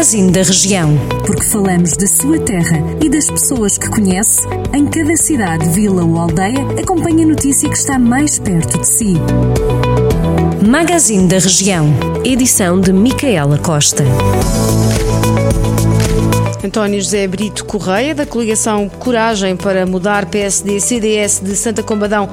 Magazine da Região. Porque falamos da sua terra e das pessoas que conhece, em cada cidade, vila ou aldeia, acompanhe a notícia que está mais perto de si. Magazine da Região. Edição de Micaela Costa. António José Brito Correia, da coligação Coragem para Mudar PSD-CDS de Santa Combadão,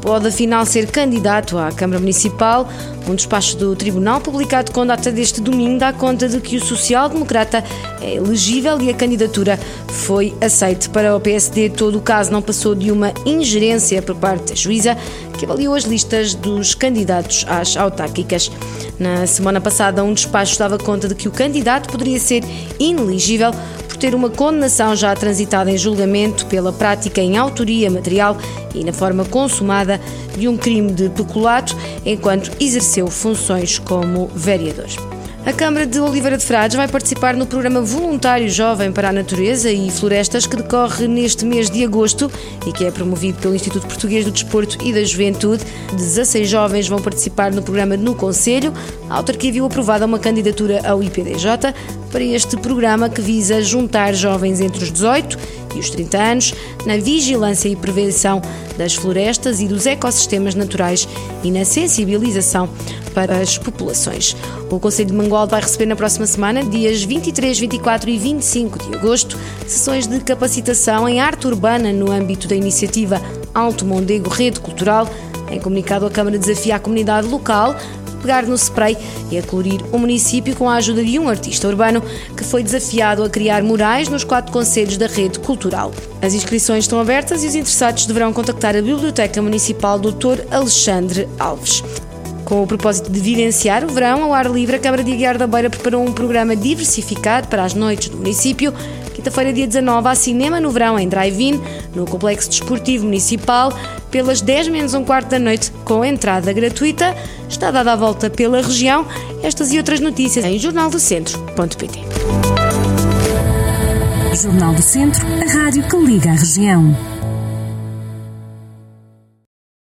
pode afinal ser candidato à Câmara Municipal. Um despacho do Tribunal, publicado com data deste domingo, dá conta de que o social-democrata é elegível e a candidatura foi aceita. Para o PSD, todo o caso não passou de uma ingerência por parte da juíza, que avaliou as listas dos candidatos às autárquicas. Na semana passada, um despacho dava conta de que o candidato poderia ser inelegível ter uma condenação já transitada em julgamento pela prática em autoria material e na forma consumada de um crime de peculato enquanto exerceu funções como vereador. A Câmara de Oliveira de Frades vai participar no programa Voluntário Jovem para a Natureza e Florestas que decorre neste mês de agosto e que é promovido pelo Instituto Português do Desporto e da Juventude. 16 jovens vão participar no programa no Conselho. A autarquia viu aprovada uma candidatura ao IPDJ para este programa que visa juntar jovens entre os 18 e os 30 anos na vigilância e prevenção das florestas e dos ecossistemas naturais e na sensibilização para as populações. O Conselho de Mangualde vai receber na próxima semana, dias 23, 24 e 25 de agosto, sessões de capacitação em arte urbana no âmbito da iniciativa Alto Mondego Rede Cultural. Em comunicado, a Câmara desafia a comunidade local pegar no spray e a colorir o município com a ajuda de um artista urbano que foi desafiado a criar murais nos quatro conselhos da rede cultural. As inscrições estão abertas e os interessados deverão contactar a Biblioteca Municipal Dr. Alexandre Alves. Com o propósito de vivenciar o verão ao ar livre, a Câmara de Aguiar da Beira preparou um programa diversificado para as noites do município. Quinta-feira, dia 19, há cinema no verão em Drive-In, no Complexo Desportivo Municipal, pelas 10 menos um quarto da noite, com entrada gratuita. Está dada a volta pela região. Estas e outras notícias em jornaldocentro.pt. Jornal do Centro, a rádio que liga a região.